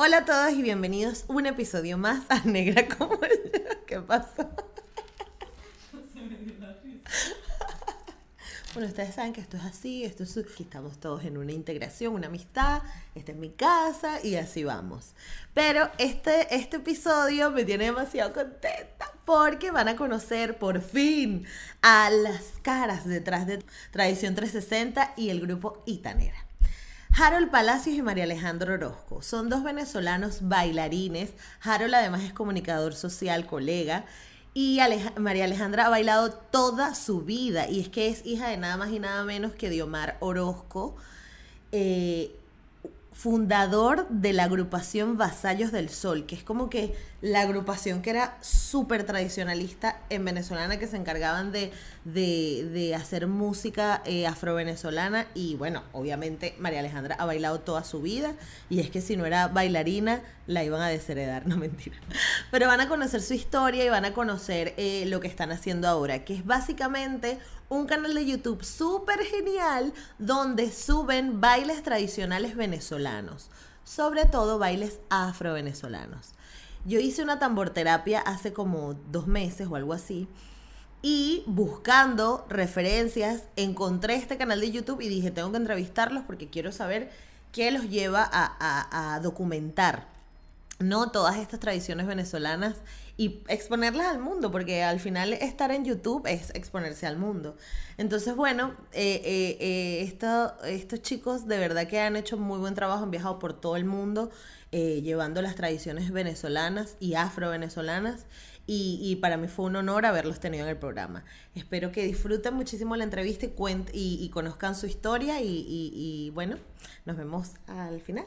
Hola a todos y bienvenidos un episodio más a Negra como yo. ¿Qué pasó? Bueno, ustedes saben que esto es así, esto es, aquí estamos todos en una integración, una amistad, esta es mi casa y así vamos. Pero este, este episodio me tiene demasiado contenta porque van a conocer por fin a las caras detrás de Tradición 360 y el grupo Itanera. Harold Palacios y María Alejandro Orozco son dos venezolanos bailarines. Harold además es comunicador social, colega. Y María Alejandra ha bailado toda su vida y es que es hija de nada más y nada menos que de Omar Orozco, eh, fundador de la agrupación Vasallos del Sol, que es como que la agrupación que era súper tradicionalista en venezolana, que se encargaban de, de, hacer música eh, afro-venezolana. Y bueno, obviamente María Alejandra ha bailado toda su vida, y es que si no era bailarina, la iban a desheredar, no mentira. Pero van a conocer su historia y van a conocer eh, lo que están haciendo ahora, que es básicamente un canal de YouTube súper genial donde suben bailes tradicionales venezolanos, sobre todo bailes afro-venezolanos. Yo hice una tamborterapia hace como dos meses o algo así. Y buscando referencias, encontré este canal de YouTube y dije, tengo que entrevistarlos porque quiero saber qué los lleva a, a documentar, ¿no? Todas estas tradiciones venezolanas y exponerlas al mundo, porque al final estar en YouTube es exponerse al mundo. Entonces, bueno, eh, eh, eh, estos chicos de verdad que han hecho muy buen trabajo, han viajado por todo el mundo llevando las tradiciones venezolanas y afro-venezolanas. Y, para mí fue un honor haberlos tenido en el programa. Espero que disfruten muchísimo la entrevista y, y, y conozcan su historia y bueno, nos vemos al final.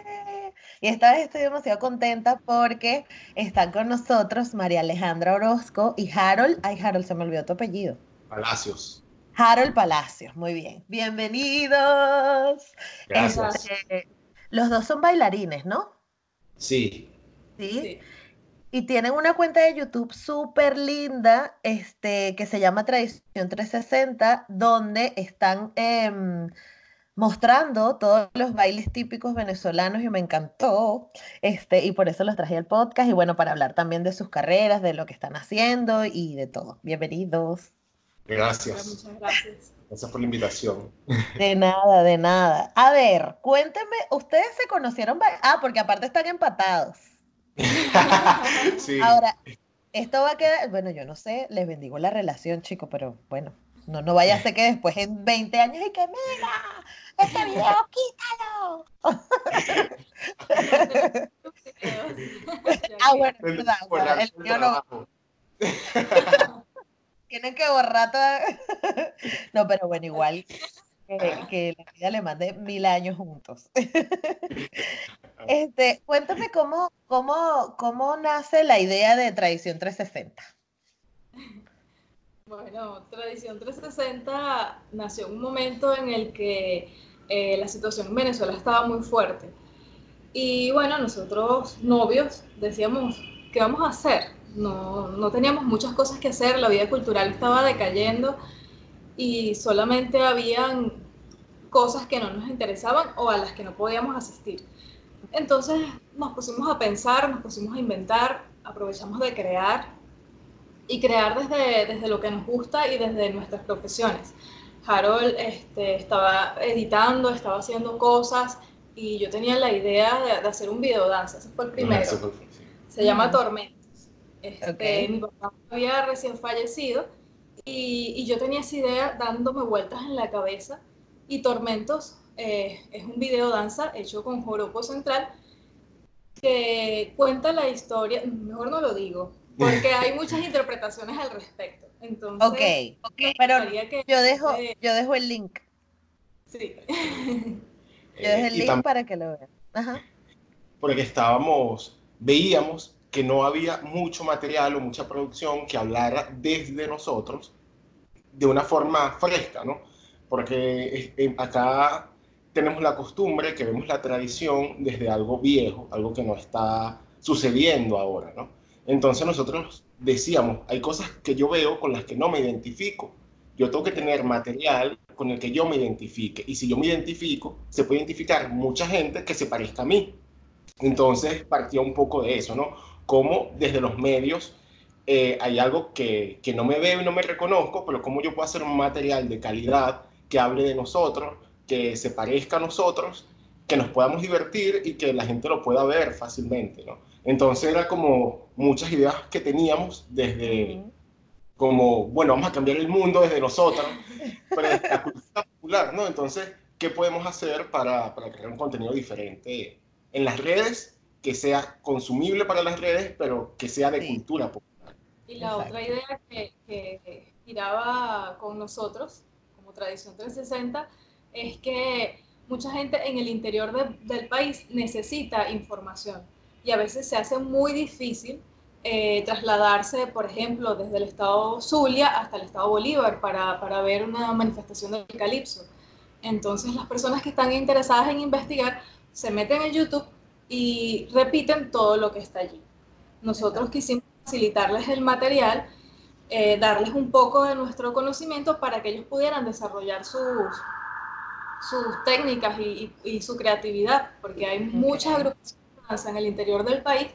Y esta vez estoy demasiado contenta porque están con nosotros María Alejandra Orozco y Harold. Ay, Harold, se me olvidó tu apellido. Palacios. Harold Palacios, muy bien. Bienvenidos. Gracias. Este, los dos son bailarines, ¿no? Sí. Sí. Y tienen una cuenta de YouTube súper linda, este, que se llama Tradición 360, donde están em, mostrando todos los bailes típicos venezolanos y me encantó. Este, y por eso los traje al podcast y bueno, para hablar también de sus carreras, de lo que están haciendo y de todo. Bienvenidos. Gracias. Muchas gracias. Gracias por la invitación. De nada, de nada. A ver, cuéntenme, ustedes se conocieron, ah, porque aparte están empatados. sí. Ahora, esto va a quedar, bueno, yo no sé, les bendigo la relación, chicos, pero bueno, no, no vaya a ser que después en 20 años y que mira, este video quítalo. ah, bueno, verdad. el mío no. Tienen que borrar toda. no, pero bueno, igual que, la vida le mande mil años juntos. este, cuéntame cómo, cómo, cómo nace la idea de Tradición 360. Bueno, Tradición 360 nació en un momento en el que eh, la situación en Venezuela estaba muy fuerte. Y bueno, nosotros novios decíamos, ¿qué vamos a hacer? No, no teníamos muchas cosas que hacer, la vida cultural estaba decayendo y solamente habían cosas que no nos interesaban o a las que no podíamos asistir. Entonces nos pusimos a pensar, nos pusimos a inventar, aprovechamos de crear y crear desde, desde lo que nos gusta y desde nuestras profesiones. Harold este, estaba editando, estaba haciendo cosas y yo tenía la idea de, hacer un video danza, ese fue el primero. Se llama Tormentos. Este, Mi papá había recién fallecido y, y, yo tenía esa idea dándome vueltas en la cabeza y Tormentos eh, es un video danza hecho con Joropo Central que cuenta la historia, mejor no lo digo, porque hay muchas interpretaciones al respecto. Entonces, ok, okay. pero yo dejo, yo dejo el link. Sí. yo dejo el link para que lo vean. Ajá. Porque estábamos veíamos que no había mucho material o mucha producción que hablara desde nosotros de una forma fresca, ¿no? Porque eh, acá tenemos la costumbre, que vemos la tradición desde algo viejo, algo que no está sucediendo ahora, ¿no? Entonces nosotros decíamos, hay cosas que yo veo con las que no me identifico. Yo tengo que tener material con el que yo me identifique. Y si yo me identifico, se puede identificar mucha gente que se parezca a mí. Entonces partía un poco de eso, ¿no? Cómo desde los medios eh, hay algo que, que, no me veo y no me reconozco, pero cómo yo puedo hacer un material de calidad que hable de nosotros, que se parezca a nosotros, que nos podamos divertir y que la gente lo pueda ver fácilmente, ¿no? Entonces era como muchas ideas que teníamos desde como, bueno, vamos a cambiar el mundo desde nosotros, pero la cultura popular, ¿no? Entonces, ¿qué podemos hacer para, para crear un contenido diferente en las redes, que sea consumible para las redes, pero que sea de cultura popular? Y la otra idea que, que giraba con nosotros, como Tradición 360, es que mucha gente en el interior del país necesita información y a veces se hace muy difícil eh, trasladarse, por ejemplo, desde el estado Zulia hasta el estado Bolívar para, para ver una manifestación del calipso. Entonces las personas que están interesadas en investigar se meten en YouTube y repiten todo lo que está allí. Nosotros quisimos facilitarles el material, eh, darles un poco de nuestro conocimiento para que ellos pudieran desarrollar sus, sus técnicas y, y, su creatividad, porque hay muchas agrupaciones en el interior del país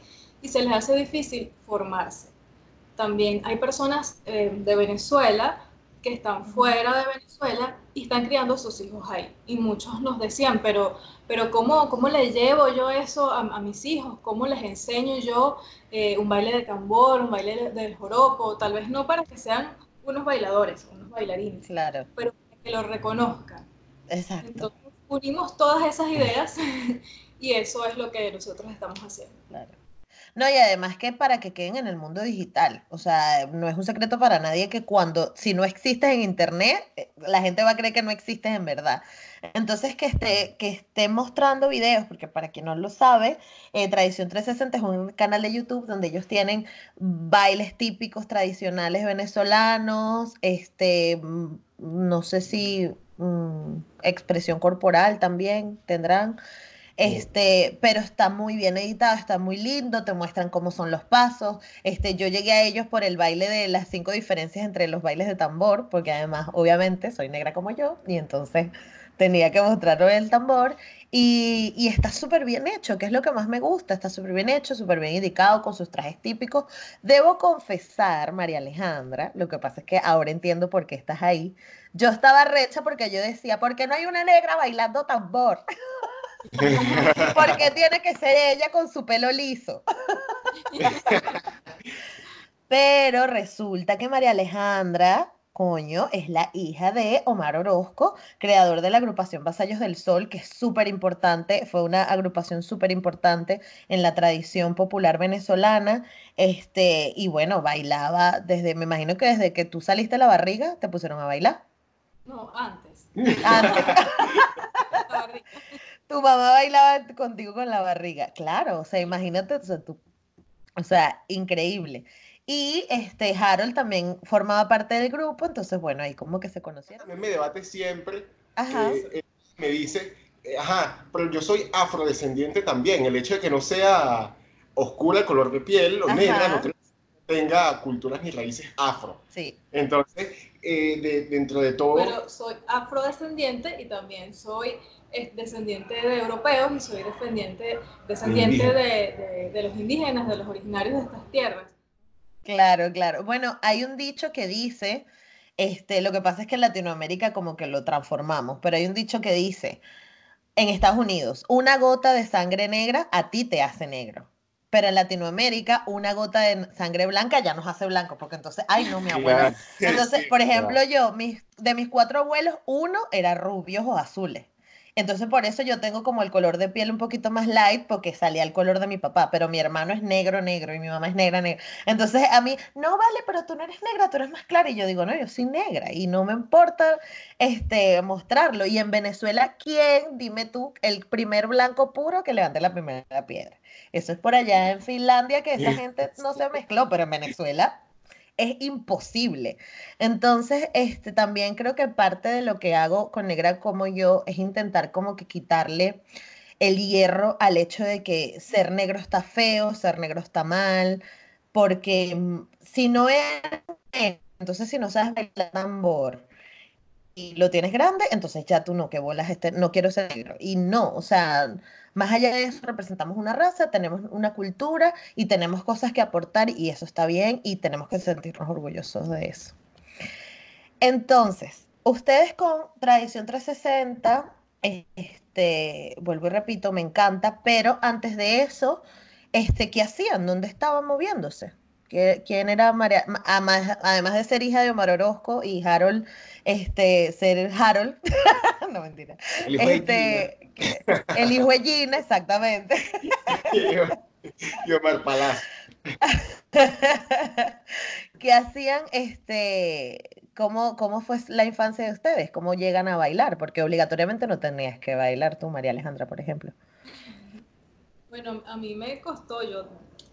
y se les hace difícil formarse. También hay personas eh, de Venezuela que están fuera de Venezuela y están criando a sus hijos ahí. Y muchos nos decían, pero, pero ¿cómo, cómo le llevo yo eso a, mis hijos? ¿Cómo les enseño yo eh, un baile de tambor, un baile del joropo? Tal vez no para que sean unos bailadores, unos bailarines, claro. pero que lo reconozcan. Exacto. Entonces unimos todas esas ideas y eso es lo que nosotros estamos haciendo. Claro. No, y además que para que queden en el mundo digital, o sea, no es un secreto para nadie que cuando, si no existes en Internet, eh, la gente va a creer que no existes en verdad. Entonces, que esté, que esté mostrando videos, porque para quien no lo sabe, eh, Tradición 360 es un canal de YouTube donde ellos tienen bailes típicos tradicionales venezolanos, este, mm, no sé si mm, expresión corporal también tendrán. Este, pero está muy bien editado, está muy lindo, te muestran cómo son los pasos. Este, yo llegué a ellos por el baile de las cinco diferencias entre los bailes de tambor, porque además, obviamente, soy negra como yo, y entonces tenía que mostrarlo el tambor. Y, y está súper bien hecho, que es lo que más me gusta, está súper bien hecho, súper bien indicado, con sus trajes típicos. Debo confesar, María Alejandra, lo que pasa es que ahora entiendo por qué estás ahí. Yo estaba recha porque yo decía, ¿por qué no hay una negra bailando tambor? Porque tiene que ser ella con su pelo liso. Pero resulta que María Alejandra, coño, es la hija de Omar Orozco, creador de la agrupación Vasallos del Sol, que es súper importante, fue una agrupación súper importante en la tradición popular venezolana. Este, y bueno, bailaba desde, me imagino que desde que tú saliste de la barriga, te pusieron a bailar. No, antes. Antes. tu mamá bailaba contigo con la barriga. Claro, o sea, imagínate, o sea, tú, o sea, increíble. Y este Harold también formaba parte del grupo, entonces bueno, ahí como que se conocieron. También me debate siempre, ajá. Eh, me dice, eh, ajá, pero yo soy afrodescendiente también, el hecho de que no sea oscura el color de piel o negra, no tenga culturas ni raíces afro. Sí. Entonces, eh, de, dentro de todo... Pero soy afrodescendiente y también soy descendiente de europeos y soy descendiente, descendiente de, de, los indígenas, de los originarios de estas tierras. Claro, claro. Bueno, hay un dicho que dice, este, lo que pasa es que en Latinoamérica como que lo transformamos, pero hay un dicho que dice, en Estados Unidos, una gota de sangre negra a ti te hace negro. Pero en Latinoamérica, una gota de sangre blanca ya nos hace blanco, porque entonces, ay, no, mi abuelo. Entonces, por ejemplo, yo, mis, de mis cuatro abuelos, uno era rubios o azules Entonces por eso yo tengo como el color de piel un poquito más light porque salía el color de mi papá, pero mi hermano es negro, negro y mi mamá es negra, negra. Entonces a mí, no vale, pero tú no eres negra, tú eres más clara. Y yo digo, no, yo soy negra y no me importa este, mostrarlo. Y en Venezuela, ¿quién, dime tú, el primer blanco puro que levante la primera piedra? Eso es por allá en Finlandia que esa gente no se mezcló, pero en Venezuela es imposible. Entonces, este, también creo que parte de lo que hago con Negra como yo es intentar como que quitarle el hierro al hecho de que ser negro está feo, ser negro está mal, porque mm, si no es, entonces si no sabes bailar tambor y lo tienes grande, entonces ya tú no, que bolas, este, no quiero ser negro. Y no, o sea, más allá de eso, representamos una raza, tenemos una cultura y tenemos cosas que aportar y eso está bien y tenemos que sentirnos orgullosos de eso. Entonces, ustedes con Tradición 360, este, vuelvo y repito, me encanta, pero antes de eso, este, ¿qué hacían? ¿Dónde estaban moviéndose? ¿Quién era María? Además de ser hija de Omar Orozco y Harold, este, ser Harold, no mentira, el hijo, este, de, el hijo de Gina, exactamente. y Omar Palacio. ¿Qué hacían, este, cómo, cómo fue la infancia de ustedes? ¿Cómo llegan a bailar? Porque obligatoriamente no tenías que bailar tú, María Alejandra, por ejemplo. Bueno, a mí me costó, yo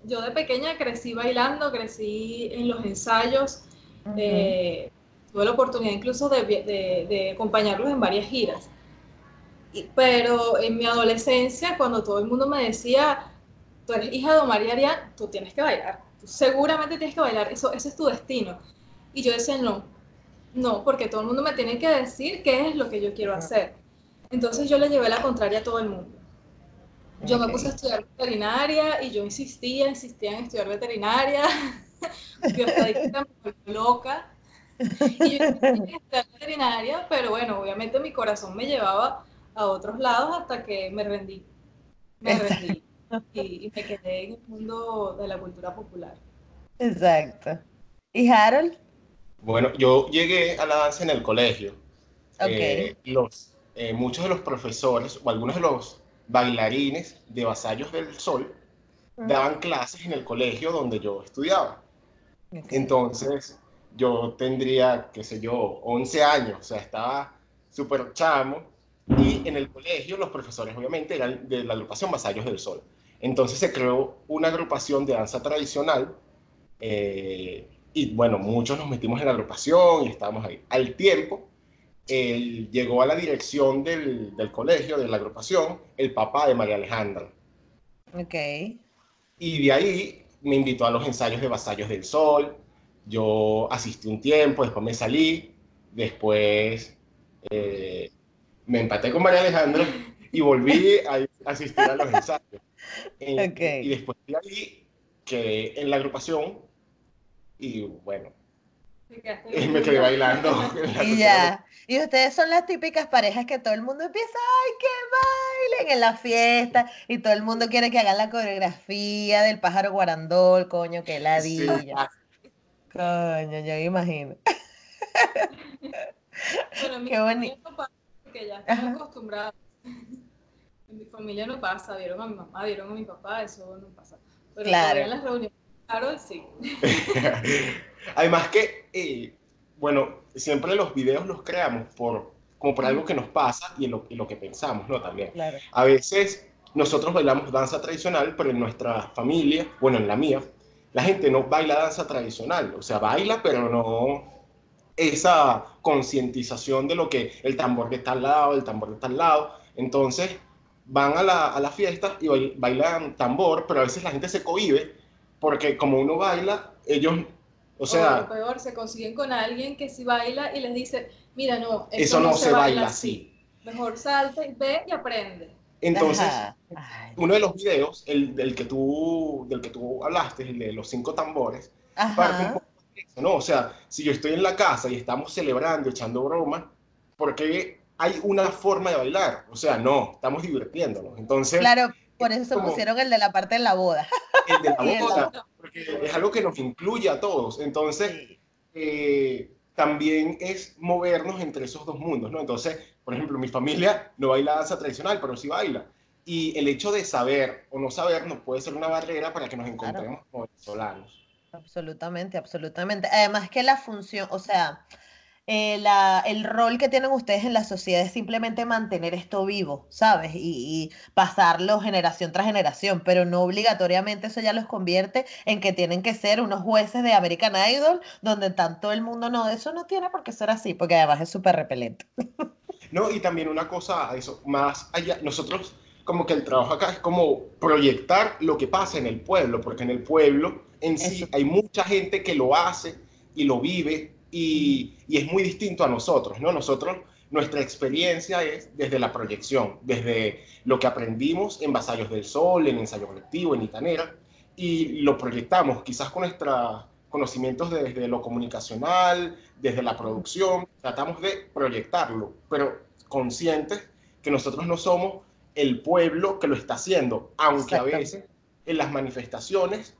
yo de pequeña crecí bailando, crecí en los ensayos, eh, tuve la oportunidad incluso de, acompañarlos en varias giras. pero en mi adolescencia, cuando todo el mundo me decía, tú eres hija de Omar y Arián, tú tienes que bailar, seguramente tienes que bailar, eso, ese es tu destino. Y yo decía, no, no, porque todo el mundo me tiene que decir qué es lo que yo quiero hacer. Entonces yo le llevé la contraria a todo el mundo. Yo me puse a estudiar veterinaria y yo insistía, insistía en estudiar veterinaria. yo estaba loca. Y yo insistía estudiar veterinaria, pero bueno, obviamente mi corazón me llevaba a otros lados hasta que me rendí. Me rendí. Y, me quedé en el mundo de la cultura popular. Exacto. ¿Y Harold? Bueno, yo llegué a la danza en el colegio. Okay. Eh, los, eh, muchos de los profesores o algunos de los bailarines de Vasallos del Sol daban clases en el colegio donde yo estudiaba. Entonces, yo tendría, qué sé yo, 11 años, o sea, estaba súper chamo, y en el colegio los profesores obviamente eran de la agrupación Vasallos del Sol. Entonces se creó una agrupación de danza tradicional, eh, y bueno, muchos nos metimos en la agrupación y estábamos ahí. Al tiempo, él llegó a la dirección del, del, colegio, de la agrupación, el papá de María Alejandra. Ok. Y de ahí me invitó a los ensayos de Vasallos del Sol. Yo asistí un tiempo, después me salí, después eh, me empaté con María Alejandra y volví a asistir a los ensayos. Okay. Y después de ahí quedé en la agrupación y bueno, y me quedé bailando. y ya. Y ustedes son las típicas parejas que todo el mundo empieza, ¡ay, que bailen! En la fiesta. Y todo el mundo quiere que hagan la coreografía del pájaro guarandol, coño, que ladilla. Coño, yo me imagino. Bueno, mi Qué familia no pasa, porque ya estoy acostumbrada. En mi familia no pasa, vieron a mi mamá, vieron a mi papá, eso no pasa. Pero claro. en las reuniones, claro, sí. Además que, eh, bueno, siempre los videos los creamos por, como por algo que nos pasa y en lo, que pensamos, ¿no? También. A veces nosotros bailamos danza tradicional, pero en nuestra familia, bueno, en la mía, la gente no baila danza tradicional, o sea, baila, pero no esa concientización de lo que el tambor que está al lado, el tambor que está al lado. Entonces, van a la, a la fiesta y bailan tambor, pero a veces la gente se cohibe porque como uno baila, ellos o sea, peor, se consiguen con alguien que si baila y les dice, mira, no, eso no, se, baila así. Mejor salte, ve y aprende. Entonces, uno de los videos, el del que tú, del que tú hablaste, el de los cinco tambores, ¿no? O sea, si yo estoy en la casa y estamos celebrando, echando broma, porque hay una forma de bailar, o sea, no, estamos divirtiéndonos. Entonces, claro, por eso se pusieron el de la parte de la boda. El de la boda, porque es algo que nos incluye a todos. Entonces, eh, también es movernos entre esos dos mundos, ¿no? Entonces, Por ejemplo, mi familia no baila danza tradicional, pero sí baila. Y el hecho de saber o no saber no puede ser una barrera para que nos encontremos como venezolanos. Absolutamente, absolutamente. Además que la función, o sea, eh, la, el rol que tienen ustedes en la sociedad es simplemente mantener esto vivo, ¿sabes? Y, pasarlo generación tras generación, pero no obligatoriamente eso ya los convierte en que tienen que ser unos jueces de American Idol, donde tanto el mundo no, eso no tiene por qué ser así, porque además es súper repelente. No, y también una cosa, eso, más allá, nosotros como que el trabajo acá es como proyectar lo que pasa en el pueblo, porque en el pueblo en sí hay mucha gente que lo hace y lo vive y, y, es muy distinto a nosotros, ¿no? Nosotros, nuestra experiencia es desde la proyección, desde lo que aprendimos en Vasallos del Sol, en Ensayo Colectivo, en Itanera, y lo proyectamos quizás con nuestros conocimientos desde lo comunicacional, desde la producción, tratamos de proyectarlo, pero conscientes que nosotros no somos el pueblo que lo está haciendo, aunque a veces en las manifestaciones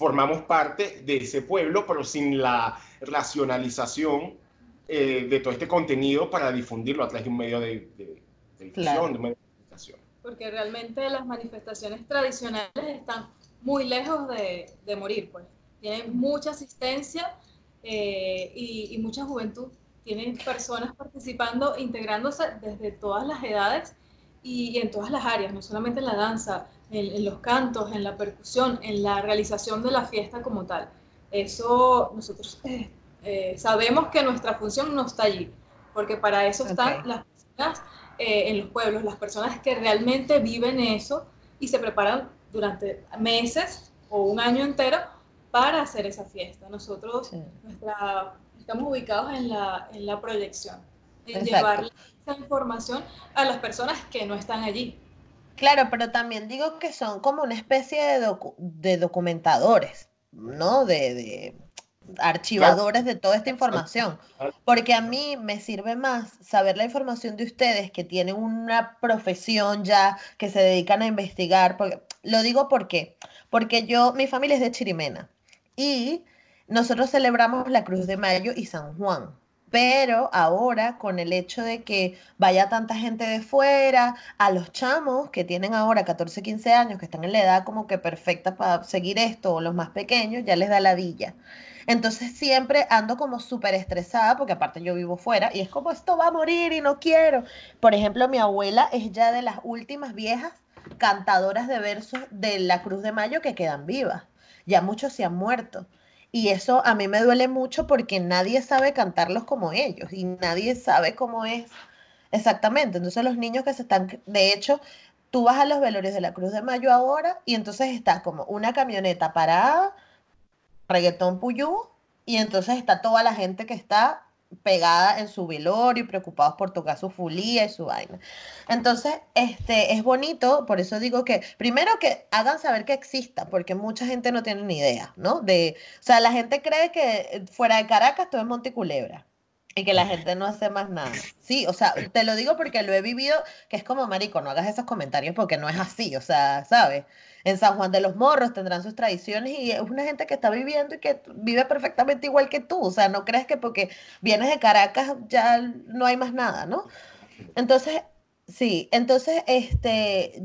formamos parte de ese pueblo, pero sin la racionalización eh, de todo este contenido para difundirlo a través de un medio de, de, difusión, de medio de comunicación. Porque realmente las manifestaciones tradicionales están muy lejos de, de morir, pues. Tienen mucha asistencia eh, y, y mucha juventud. Tienen personas participando, integrándose desde todas las edades y, en todas las áreas, no solamente en la danza, en, los cantos, en la percusión, en la realización de la fiesta como tal. Eso nosotros eh, eh, sabemos que nuestra función no está allí, porque para eso están las personas eh, en los pueblos, las personas que realmente viven eso y se preparan durante meses o un año entero para hacer esa fiesta. Nosotros estamos ubicados en la, en la proyección, en llevar esa información a las personas que no están allí. Claro, pero también digo que son como una especie de, de documentadores, ¿no? De, de archivadores de toda esta información. Porque a mí me sirve más saber la información de ustedes que tienen una profesión ya, que se dedican a investigar. Porque, lo digo porque, porque yo, mi familia es de Chirimena y nosotros celebramos la Cruz de Mayo y San Juan. Pero ahora, con el hecho de que vaya tanta gente de fuera, a los chamos que tienen ahora 14, 15 años, que están en la edad como que perfecta para seguir esto, o los más pequeños, ya les da la villa. Entonces siempre ando como súper estresada, porque aparte yo vivo fuera, y es como esto va a morir y no quiero. Por ejemplo, mi abuela es ya de las últimas viejas cantadoras de versos de la Cruz de Mayo que quedan vivas. Ya muchos se han muerto. Y eso a mí me duele mucho porque nadie sabe cantarlos como ellos y nadie sabe cómo es exactamente. Entonces los niños que se están, de hecho, tú vas a los velorios de la Cruz de Mayo ahora y entonces está como una camioneta parada, reggaetón puyú, y entonces está toda la gente que está pegada en su velorio y preocupados por tocar su fulía y su vaina. Entonces, este, es bonito, por eso digo que, primero que hagan saber que exista, porque mucha gente no tiene ni idea, ¿no? De, o sea, la gente cree que fuera de Caracas todo es Monteculebra y que la gente no hace más nada. Sí, o sea, te lo digo porque lo he vivido, que es como, marico, no hagas esos comentarios porque no es así, o sea, ¿sabes? En San Juan de los Morros tendrán sus tradiciones y es una gente que está viviendo y que vive perfectamente igual que tú, o sea, no crees que porque vienes de Caracas ya no hay más nada, ¿no? Entonces, sí, entonces, este,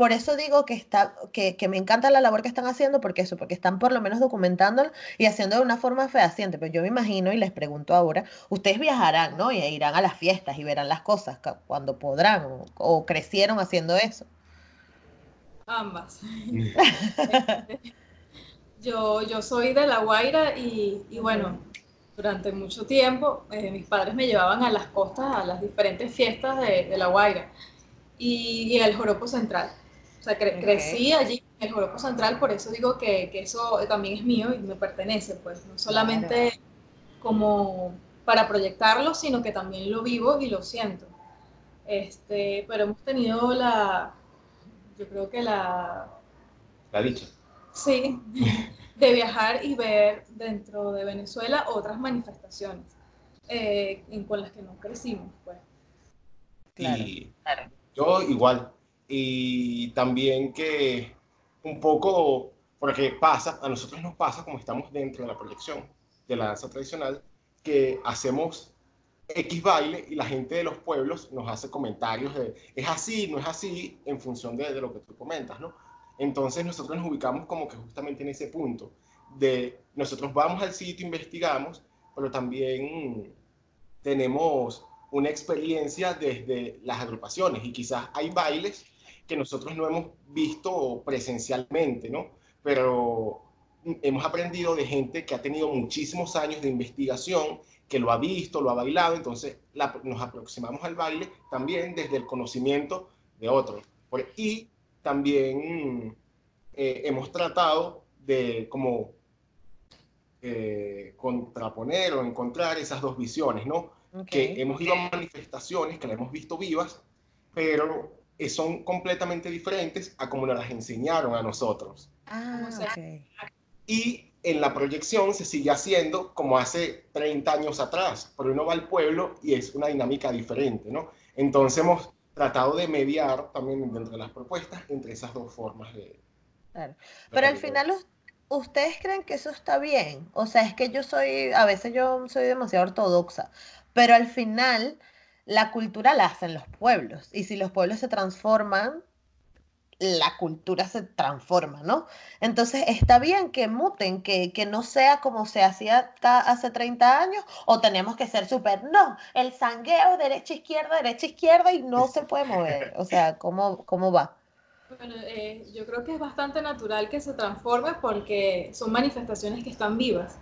por eso digo que, está, que, me encanta la labor que están haciendo, porque eso, porque están por lo menos documentándolo y haciendo de una forma fehaciente. Pero yo me imagino y les pregunto ahora, ustedes viajarán, ¿no? Y irán a las fiestas y verán las cosas cuando podrán o, crecieron haciendo eso. Ambas. yo, yo soy de La Guaira y, bueno, durante mucho tiempo eh, mis padres me llevaban a las costas, a las diferentes fiestas de, La Guaira y, y al Joropo Central. O sea, crecí allí en el Joropo Central, por eso digo que, que, eso también es mío y me pertenece, pues no solamente como para proyectarlo, sino que también lo vivo y lo siento. Este, pero hemos tenido la, yo creo que la... La dicha. Sí, de viajar y ver dentro de Venezuela otras manifestaciones eh, con las que no crecimos, pues. Claro. Y yo igual, y también que un poco, porque pasa, a nosotros nos pasa como estamos dentro de la proyección de la danza tradicional, que hacemos X baile y la gente de los pueblos nos hace comentarios de es así, no es así, en función de, de lo que tú comentas, ¿no? Entonces nosotros nos ubicamos como que justamente en ese punto de nosotros vamos al sitio, investigamos, pero también tenemos una experiencia desde las agrupaciones y quizás hay bailes que nosotros no hemos visto presencialmente, ¿no? Pero hemos aprendido de gente que ha tenido muchísimos años de investigación, que lo ha visto, lo ha bailado, entonces nos aproximamos al baile también desde el conocimiento de otros. Y también eh, hemos tratado de como eh, contraponer o encontrar esas dos visiones, ¿no? Que hemos ido a manifestaciones, que las hemos visto vivas, pero son completamente diferentes a como nos las enseñaron a nosotros. Ah, Y en la proyección se sigue haciendo como hace 30 años atrás, pero uno va al pueblo y es una dinámica diferente, ¿no? Entonces hemos tratado de mediar también entre las propuestas entre esas dos formas de... Claro. Pero al final ¿ustedes creen que eso está bien? O sea, es que yo soy, a veces yo soy demasiado ortodoxa, pero al final la cultura la hacen los pueblos y si los pueblos se transforman, la cultura se transforma, ¿no? Entonces está bien que muten, que, que no sea como se hacía hace 30 años o tenemos que ser súper, no, el sangueo derecha, izquierda, derecha, izquierda y no se puede mover. O sea, ¿cómo, cómo va? Bueno, eh, yo creo que es bastante natural que se transforme porque son manifestaciones que están vivas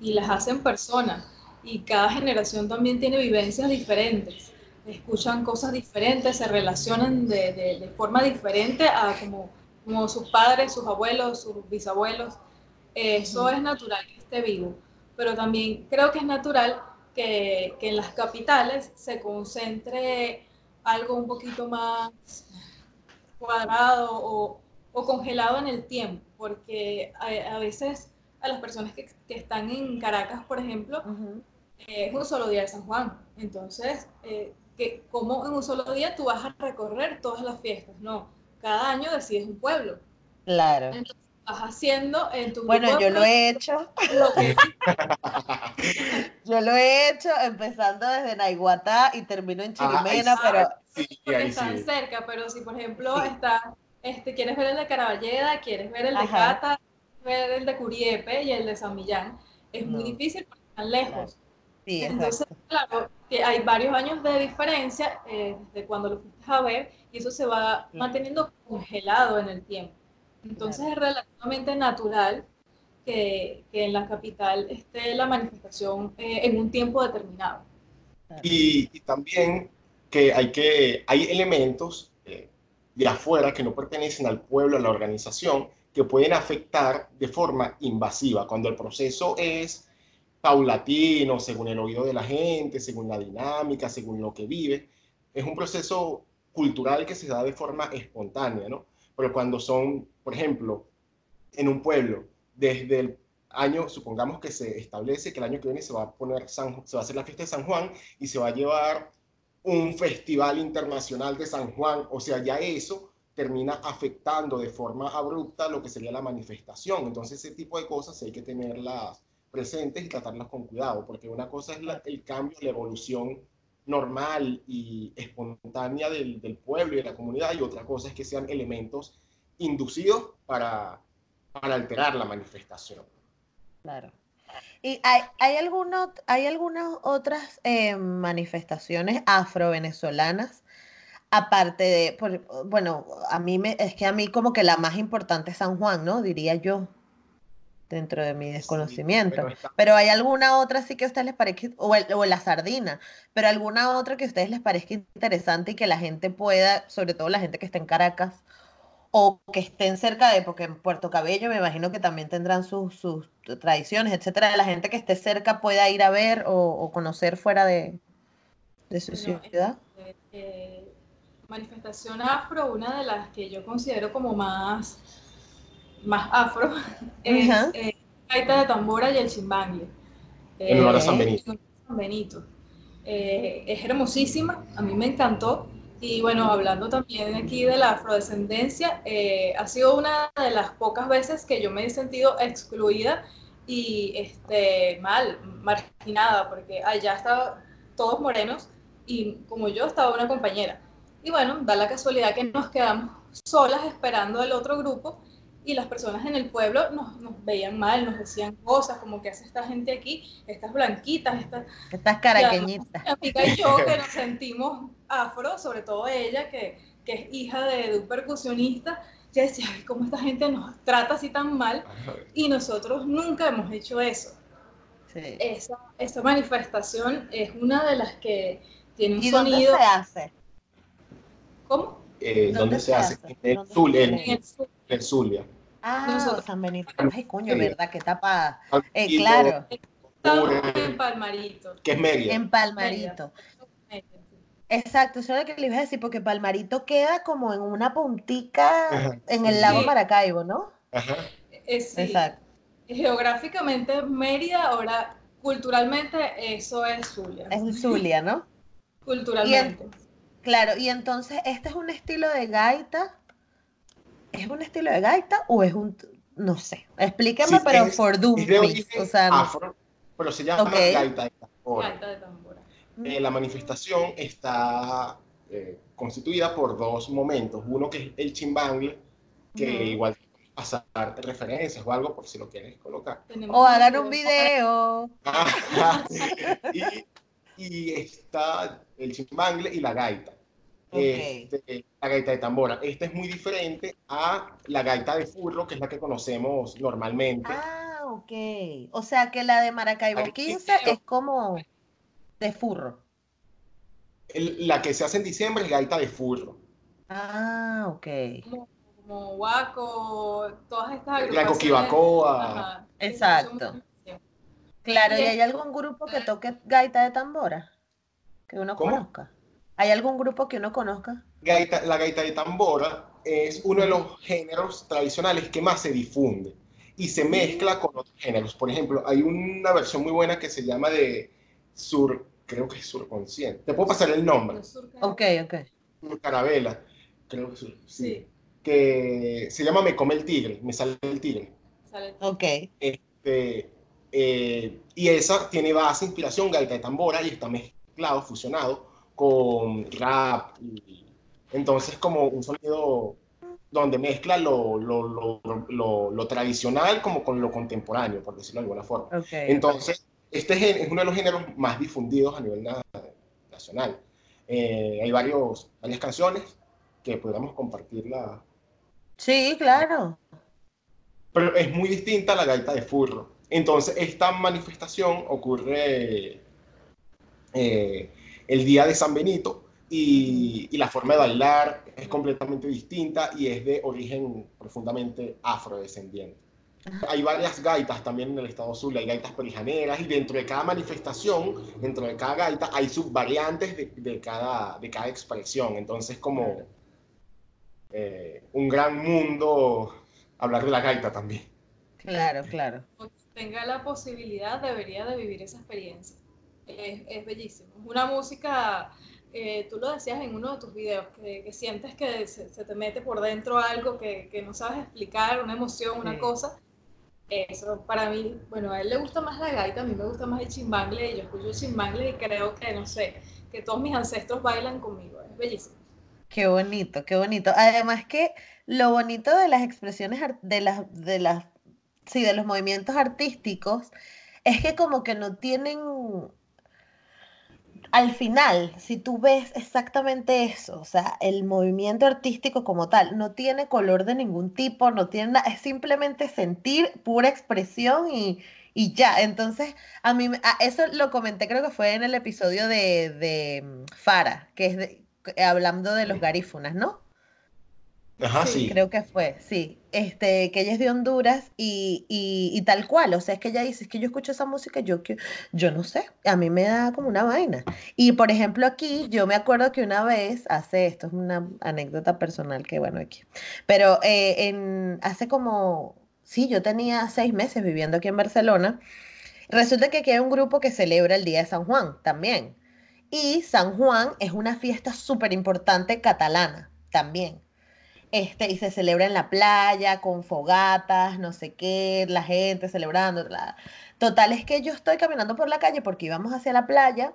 y las hacen personas y cada generación también tiene vivencias diferentes, escuchan cosas diferentes, se relacionan de, de, forma diferente a como, como, sus padres, sus abuelos, sus bisabuelos. Eso es natural que esté vivo, pero también creo que es natural que, que en las capitales se concentre algo un poquito más cuadrado o, o congelado en el tiempo, porque a, veces a las personas que, que, están en Caracas, por ejemplo, eh, es un solo día de San Juan. Entonces, eh, que, ¿cómo en un solo día tú vas a recorrer todas las fiestas? No, cada año decides un pueblo. Claro. Entonces, vas haciendo en tu Bueno, yo lo he hecho. yo lo he hecho empezando desde Naiguatá y termino en Chirimena, pero porque están cerca, pero si por ejemplo está, este, quieres ver el de Caraballeda, quieres ver el de Cata, ver el de Curiepe y el de San Millán, es muy difícil porque están lejos. Sí, Entonces, claro, que hay varios años de diferencia eh, de cuando lo fuiste a ver y eso se va manteniendo congelado en el tiempo. Entonces es relativamente natural que, que, en la capital esté la manifestación eh, en un tiempo determinado. Y, y, también que hay, que, hay elementos eh, de afuera que no pertenecen al pueblo, a la organización, que pueden afectar de forma invasiva. Cuando el proceso es paulatino, según el oído de la gente, según la dinámica, según lo que vive, es un proceso cultural que se da de forma espontánea, ¿no? Pero cuando son, por ejemplo, en un pueblo, desde el año, supongamos que se establece que el año que viene se va a poner San, se va a hacer la fiesta de San Juan y se va a llevar un festival internacional de San Juan, o sea, ya eso termina afectando de forma abrupta lo que sería la manifestación. Entonces, ese tipo de cosas hay que tenerlas presentes y tratarlas con cuidado, porque una cosa es el cambio, la evolución normal y espontánea del, del, pueblo y de la comunidad, y otra cosa es que sean elementos inducidos para, para alterar la manifestación. Claro. ¿Y hay, hay, hay algunas otras eh, manifestaciones afro-venezolanas? Aparte de, bueno, a mí me, es que a mí como que la más importante es San Juan, ¿no? Diría yo, dentro de mi desconocimiento. pero, hay alguna otra sí que a ustedes les parezca, o, o la sardina, pero alguna otra que a ustedes les parezca interesante y que la gente pueda, sobre todo la gente que está en Caracas, o que estén cerca de, porque en Puerto Cabello me imagino que también tendrán sus, sus tradiciones, etcétera, la gente que esté cerca pueda ir a ver o, conocer fuera de, de su ciudad. Este, eh, manifestación afro, una de las que yo considero como más, más afro, es eh, Gaita de Tambora y el Chimbangue. En lugar de San Benito. San Benito. Eh, es hermosísima, a mí me encantó. Y bueno, hablando también aquí de la afrodescendencia, eh, ha sido una de las pocas veces que yo me he sentido excluida y este, mal, marginada, porque allá está todos morenos, y como yo estaba una compañera. Y bueno, da la casualidad que nos quedamos solas esperando al otro grupo y las personas en el pueblo nos, nos, veían mal, nos decían cosas como que hace esta gente aquí, estas blanquitas, estas... Estas caraqueñitas. Amiga y yo que nos sentimos afro, sobre todo ella que, que es hija de, de, un percusionista, ya decía, Ay, ¿cómo esta gente nos trata así tan mal? Y nosotros nunca hemos hecho eso. Sí. Esa, esa manifestación es una de las que tiene un ¿Y sonido... dónde se hace? ¿Cómo? Eh, ¿Dónde, ¿Dónde se, se hace? hace? En el ¿Dónde Zulia. En el sur. En el Zulia. Ah, Nosotros- San Benito. Ay, coño. ¿verdad? Qué tapada. Eh, claro, en Palmarito. Que es Mérida. en Palmarito. Exacto, eso es lo que le iba a decir, porque Palmarito queda como en una puntica Ajá, en el lago Sí. Maracaibo, ¿no? Ajá. Es, sí, Exacto. Geográficamente Mérida, ahora culturalmente eso es Zulia. Es un Zulia, ¿no? Culturalmente. Claro, y entonces, ¿este es un estilo de gaita? ¿Es un estilo de gaita o es un, no sé, explíqueme, Sí, pero es- for Es de dummies, origen o sea, afro, pero se llama Ok. gaita de tambora. Gaita de tambora. Eh, la manifestación está eh, constituida por dos momentos. Uno que es el chimbangle, que Ujú. igual pasarte referencias o algo por si lo quieres colocar. O hagan un video. Ajá. y, y está el chimbangle y la gaita. Este, la gaita de tambora. Esta es muy diferente a la gaita de furro, que es la que conocemos normalmente. Ah, ok. O sea que la de Maracaibo Aquí 15 es como de furro. El- la que se hace en diciembre es gaita de furro. Ah, ok. como, como Huaco, todas estas La agrupaciones. coquibacoa. Exacto. Claro, ¿y hay algún grupo que toque gaita de tambora? Que uno ¿Cómo? conozca. ¿Hay algún grupo que uno conozca? Gaita- la gaita de tambora es uno de los géneros tradicionales que más se difunde y se mezcla con otros géneros. Por ejemplo, hay una versión muy buena que se llama de sur, creo que es surconsciente. Te puedo pasar el nombre, Ok, ok. Sur Carabela, creo que sí, Sí, que se llama Me come el tigre, me sale el tigre. sale. Ok. Este, eh, y esa tiene base, inspiración, gaita de tambora y está mezclado, fusionado con rap. Y, entonces, como un sonido donde mezcla lo, lo, lo, lo, tradicional como con lo contemporáneo, por decirlo de alguna forma. Entonces, este es uno de los géneros más difundidos a nivel na- nacional. Eh, hay varios, varias canciones que podamos compartirla Sí, claro. pero es muy distinta a la gaita de furro. Entonces, esta manifestación ocurre eh, el día de San Benito y, y la forma de bailar es completamente distinta y es de origen profundamente afrodescendiente. Hay varias gaitas también en el estado Zulia, hay gaitas perijaneras y dentro de cada manifestación, dentro de cada gaita, hay subvariantes de, de cada, de cada expresión. Entonces, como eh, un gran mundo hablar de la gaita también. Claro, claro. tenga la posibilidad, debería de vivir esa experiencia. Es, es bellísimo. Es una música, eh, tú lo decías en uno de tus videos, que, que sientes que se, se, te mete por dentro algo que, que, no sabes explicar, una emoción, una Sí. cosa. Eso para mí, bueno, a él le gusta más la gaita, a mí me gusta más el chimbangle, y yo escucho el chimbangle y creo que, no sé, que todos mis ancestros bailan conmigo. Es bellísimo. Qué bonito, qué bonito. Además que lo bonito de las expresiones de las, de las, sí, de los movimientos artísticos es que como que no tienen, al final, si tú ves exactamente eso, o sea, el movimiento artístico como tal, no tiene color de ningún tipo, no tiene nada, es simplemente sentir, pura expresión y, y ya. Entonces, a mí, a eso lo comenté, creo que fue en el episodio de, de mm, Fara, que es de- hablando de los garífunas, ¿no? Ajá, Sí, sí. Creo que fue, sí. Este, que ella es de Honduras y, y, y tal cual. O sea, es que ella dice, es que yo escucho esa música, yo, yo no sé, a mí me da como una vaina. Y por ejemplo, aquí yo me acuerdo que una vez, hace esto, es una anécdota personal que bueno, aquí. Pero eh, en, hace como, sí, yo tenía seis meses viviendo aquí en Barcelona. Resulta que aquí hay un grupo que celebra el Día de San Juan también. Y San Juan es una fiesta súper importante catalana también. Este, y se celebra en la playa, con fogatas, no sé qué, la gente celebrando. Total, es que yo estoy caminando por la calle porque íbamos hacia la playa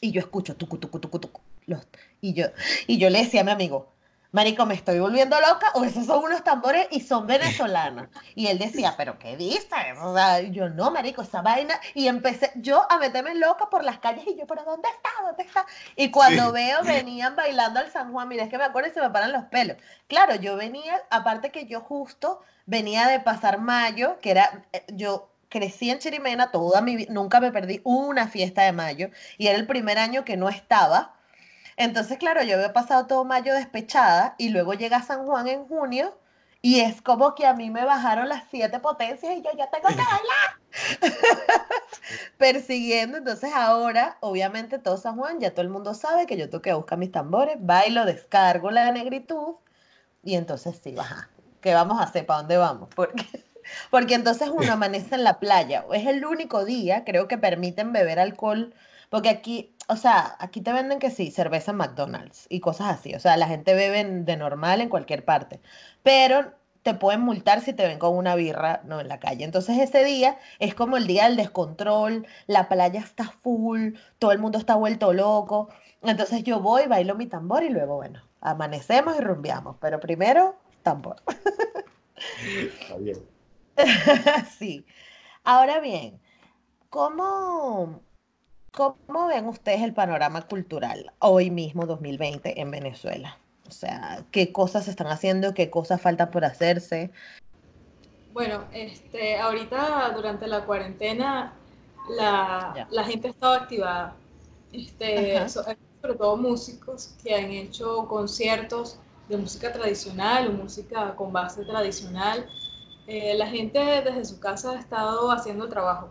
y yo escucho tucu, tucu, tucu, tucu. Los, y, yo, y yo le decía a mi amigo, Marico, ¿me estoy volviendo loca o esos son unos tambores y son venezolanos? Y él decía, ¿pero qué dices? O sea, yo no, Marico, esa vaina. Y empecé yo a meterme loca por las calles y yo, ¿pero dónde está? ¿Dónde está? Y cuando veo, venían bailando al San Juan, mira, es que me acuerdo y se me paran los pelos. Claro, yo venía, aparte que yo justo venía de pasar mayo, que era, eh, yo crecí en Chirimena toda mi vida, nunca me perdí una fiesta de mayo y era el primer año que no estaba. Entonces, claro, yo había pasado todo mayo despechada y luego llega San Juan en junio y es como que a mí me bajaron las siete potencias y yo ya tengo que bailar. Persiguiendo, entonces ahora, obviamente todo San Juan, ya todo el mundo sabe que yo tengo que buscar mis tambores, bailo, descargo la negritud y entonces sí, baja. ¿Qué vamos a hacer? ¿Para dónde vamos? Porque, porque entonces uno amanece en la playa. Es el único día, creo que permiten beber alcohol porque aquí, o sea, aquí te venden que sí, cerveza en McDonald's y cosas así. O sea, la gente bebe de normal en cualquier parte. Pero te pueden multar si te ven con una birra no en la calle. Entonces ese día es como el día del descontrol, la playa está full, todo el mundo está vuelto loco. Entonces yo voy, bailo mi tambor y luego, bueno, amanecemos y rumbeamos. Pero primero, tambor. Está bien. sí. Ahora bien, ¿cómo, ¿Cómo ven ustedes el panorama cultural hoy mismo, 2020, en Venezuela? O sea, ¿qué cosas se están haciendo? ¿Qué cosas faltan por hacerse? Bueno, este, ahorita durante la cuarentena la, la gente ha estado activada. Este, sobre todo músicos que han hecho conciertos de música tradicional o música con base tradicional. Eh, la gente desde su casa ha estado haciendo el trabajo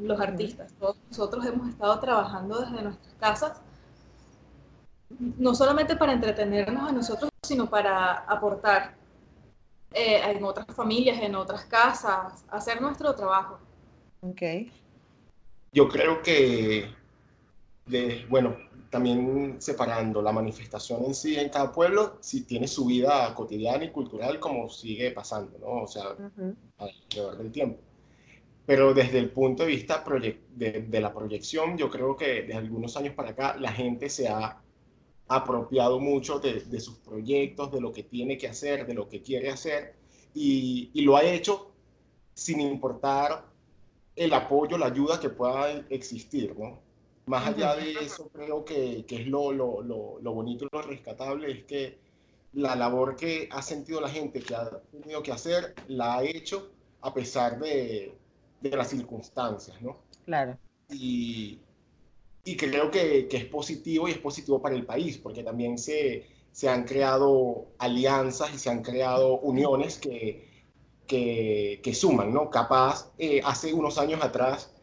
los artistas, todos nosotros hemos estado trabajando desde nuestras casas, no solamente para entretenernos a nosotros, sino para aportar eh, en otras familias, en otras casas, hacer nuestro trabajo. Ok. Yo creo que, de, bueno, también separando la manifestación en sí en cada pueblo, si tiene su vida cotidiana y cultural como sigue pasando, ¿no? O sea, alrededor del tiempo. Pero desde el punto de vista de, la proyección, yo creo que de algunos años para acá la gente se ha apropiado mucho de, sus proyectos, de lo que tiene que hacer, de lo que quiere hacer, y, lo ha hecho sin importar el apoyo, la ayuda que pueda existir, ¿no? Más allá de eso, creo que, que es lo, lo, lo, lo, bonito y lo rescatable, es que la labor que ha sentido la gente que ha tenido que hacer, la ha hecho a pesar de, de las circunstancias, ¿no? Claro. Y, y creo que, que, es positivo y es positivo para el país, porque también se, se han creado alianzas y se han creado uniones que, que, que suman, ¿no? Capaz, eh, hace unos años atrás,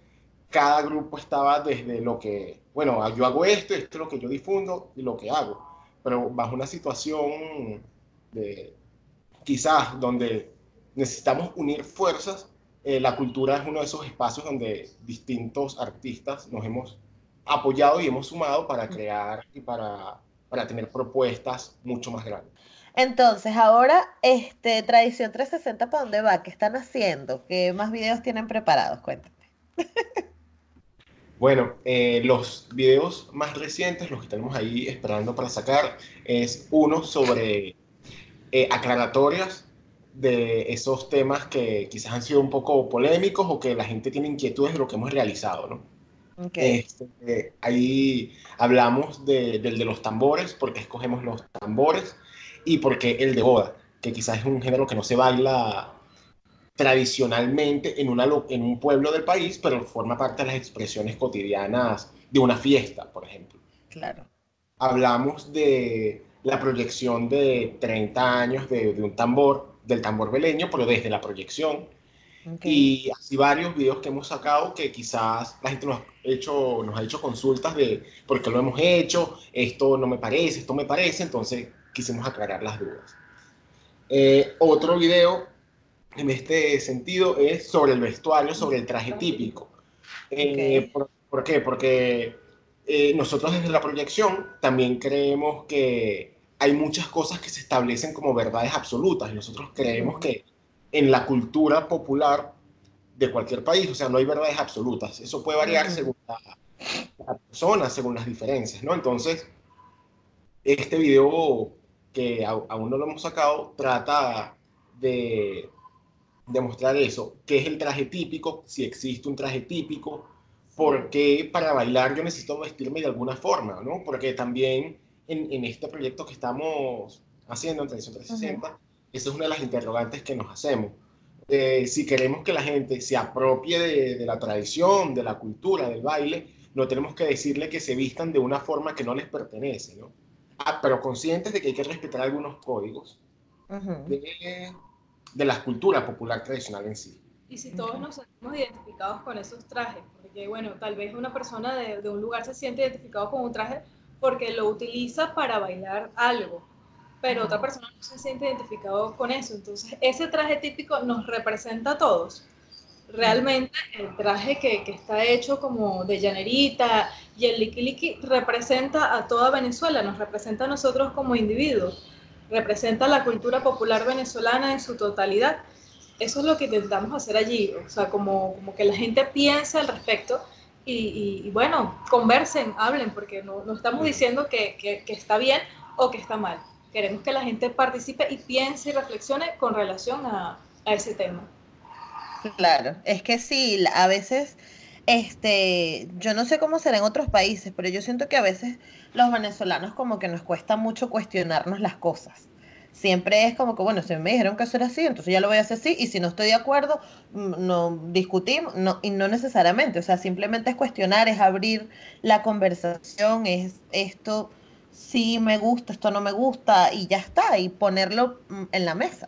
cada grupo estaba desde lo que, bueno, yo hago esto, esto es lo que yo difundo y lo que hago, pero bajo una situación de quizás donde necesitamos unir fuerzas, eh, la cultura es uno de esos espacios donde distintos artistas nos hemos apoyado y hemos sumado para crear y para, para tener propuestas mucho más grandes. Entonces, ahora, este, Tradición 360, ¿para dónde va? ¿Qué están haciendo? ¿Qué más videos tienen preparados? Cuéntame. Bueno, eh, los videos más recientes, los que tenemos ahí esperando para sacar, es uno sobre eh, aclaratorias de esos temas que quizás han sido un poco polémicos o que la gente tiene inquietudes de lo que hemos realizado, ¿no? Este, ahí hablamos de, del de los tambores, porque escogemos los tambores, y porque el de boda, que quizás es un género que no se baila tradicionalmente en, una, en un pueblo del país, pero forma parte de las expresiones cotidianas de una fiesta, por ejemplo. Claro. Hablamos de la proyección de 30 años de, de un tambor, del tambor beleño, pero desde la proyección. Y así varios videos que hemos sacado que quizás la gente nos ha hecho, nos ha hecho consultas de por qué lo hemos hecho, esto no me parece, esto me parece, entonces quisimos aclarar las dudas. Eh, otro video en este sentido es sobre el vestuario, sobre el traje típico. Eh, por, qué? Porque eh, nosotros desde la proyección también creemos que hay muchas cosas que se establecen como verdades absolutas. Y nosotros creemos que en la cultura popular de cualquier país, o sea, no hay verdades absolutas. Eso puede variar según la persona según las diferencias, ¿no? Entonces, este video que aún no lo hemos sacado trata de demostrar eso, qué es el traje típico, si existe un traje típico, porque para bailar yo necesito vestirme de alguna forma, ¿no? Porque también en, en este proyecto que estamos haciendo en Tradición 360, esa es una de las interrogantes que nos hacemos. Eh, si queremos que la gente se apropie de, de, la tradición, de la cultura, del baile, no tenemos que decirle que se vistan de una forma que no les pertenece, ¿no? Ah, pero conscientes de que hay que respetar algunos códigos de, de, la cultura popular tradicional en sí. Y si todos nos sentimos identificados con esos trajes, porque bueno, tal vez una persona de, de un lugar se siente identificado con un traje porque lo utiliza para bailar algo, pero otra persona no se siente identificado con eso. Entonces, ese traje típico nos representa a todos. Realmente el traje que, que está hecho como de llanerita y el liqui representa a toda Venezuela, nos representa a nosotros como individuos, representa la cultura popular venezolana en su totalidad. Eso es lo que intentamos hacer allí, o sea, como, como que la gente piense al respecto y, y, bueno, conversen, hablen, porque no, no estamos diciendo que, que, que está bien o que está mal queremos que la gente participe y piense y reflexione con relación a, a ese tema. Claro, es que sí, a veces, este, yo no sé cómo será en otros países, pero yo siento que a veces los venezolanos como que nos cuesta mucho cuestionarnos las cosas. Siempre es como que, bueno, si me dijeron que eso era así, entonces ya lo voy a hacer así, y si no estoy de acuerdo, mm, no discutimos, no, y no necesariamente, o sea, simplemente es cuestionar, es abrir la conversación, es esto, sí me gusta, esto no me gusta y ya está, y ponerlo mm, en la mesa.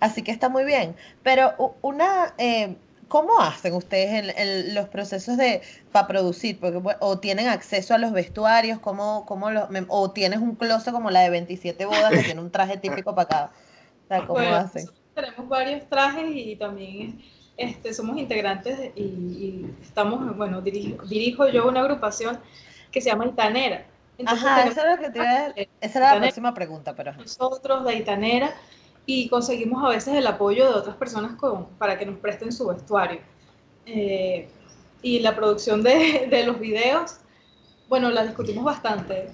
Así que está muy bien. Pero una, eh, ¿cómo hacen ustedes en, los procesos de para producir? Porque, o tienen acceso a los vestuarios, ¿cómo, cómo lo, o tienes un closet como la de 27 bodas que tiene un traje típico para cada. O ¿cómo hacen? Tenemos varios trajes y también este, somos integrantes y, estamos, bueno, dirijo, dirijo yo una agrupación que se llama Itanera Ajá, esa, es lo que te esa era la próxima pregunta, pero... Nosotros de Itanera y conseguimos a veces el apoyo de otras personas con, para que nos presten su vestuario. Eh, y la producción de, de, los videos, bueno, la discutimos bastante.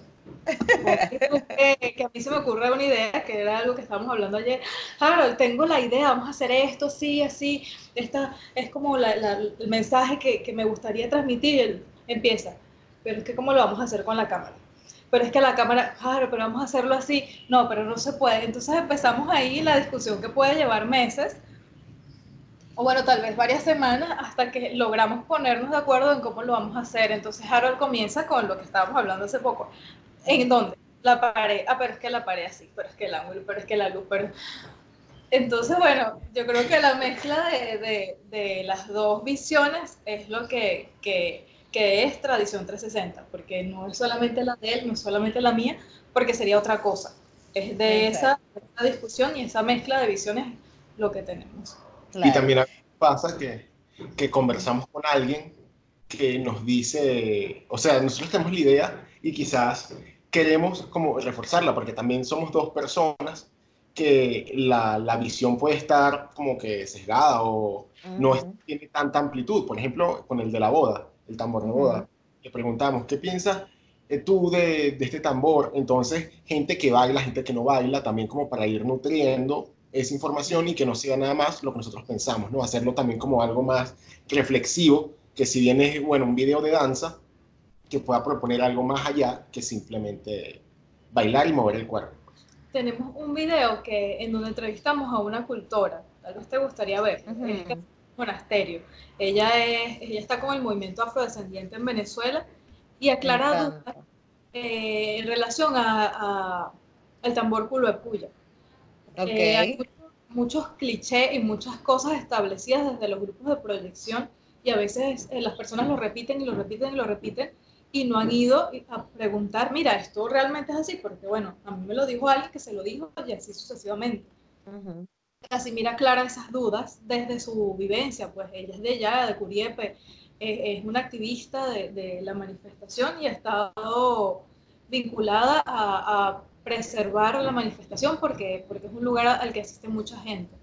Que, que, a mí se me ocurre una idea, que era algo que estábamos hablando ayer. Claro, tengo la idea, vamos a hacer esto, sí, así. Esta es como la, la, el mensaje que, que me gustaría transmitir. Empieza, pero es que ¿cómo lo vamos a hacer con la cámara? Pero es que la cámara, claro, pero vamos a hacerlo así, no, pero no se puede. Entonces empezamos ahí la discusión que puede llevar meses, o bueno, tal vez varias semanas, hasta que logramos ponernos de acuerdo en cómo lo vamos a hacer. Entonces Harold comienza con lo que estábamos hablando hace poco. ¿En dónde? La pared, ah, pero es que la pared así, pero es que el ángulo, pero es que la luz, pero... Entonces, bueno, yo creo que la mezcla de, de, de las dos visiones es lo que, que que es Tradición 360, porque no es solamente la de él, no es solamente la mía, porque sería otra cosa. Es de esa, discusión y esa mezcla de visiones lo que tenemos. Y también pasa que, que conversamos con alguien que nos dice, o sea, nosotros tenemos la idea y quizás queremos como reforzarla, porque también somos dos personas que la, la visión puede estar como que sesgada o no tiene tanta amplitud. Por ejemplo, con el de la boda el tambor de boda. Le preguntamos, ¿qué piensas eh, tú de, de, este tambor? Entonces, gente que baila, gente que no baila, también como para ir nutriendo esa información y que no sea nada más lo que nosotros pensamos, ¿no? Hacerlo también como algo más reflexivo, que si bien es, bueno, un video de danza, que pueda proponer algo más allá que simplemente bailar y mover el cuerpo. Tenemos un video que, en donde entrevistamos a una cultora, tal vez te gustaría ver, monasterio. Ella, es, ella está con el movimiento afrodescendiente en Venezuela y aclara dudas eh, en relación a, al tambor culo de puya. Eh, hay muchos, clichés y muchas cosas establecidas desde los grupos de proyección y a veces eh, las personas lo repiten y lo repiten y lo repiten y no han ido a preguntar, mira, esto realmente es así, porque bueno, a mí me lo dijo alguien que se lo dijo y así sucesivamente. Casimira aclara esas dudas desde su vivencia, pues ella es de allá, de Curiepe, eh, es una activista de, la manifestación y ha estado vinculada a, preservar la manifestación porque, porque es un lugar al que asiste mucha gente.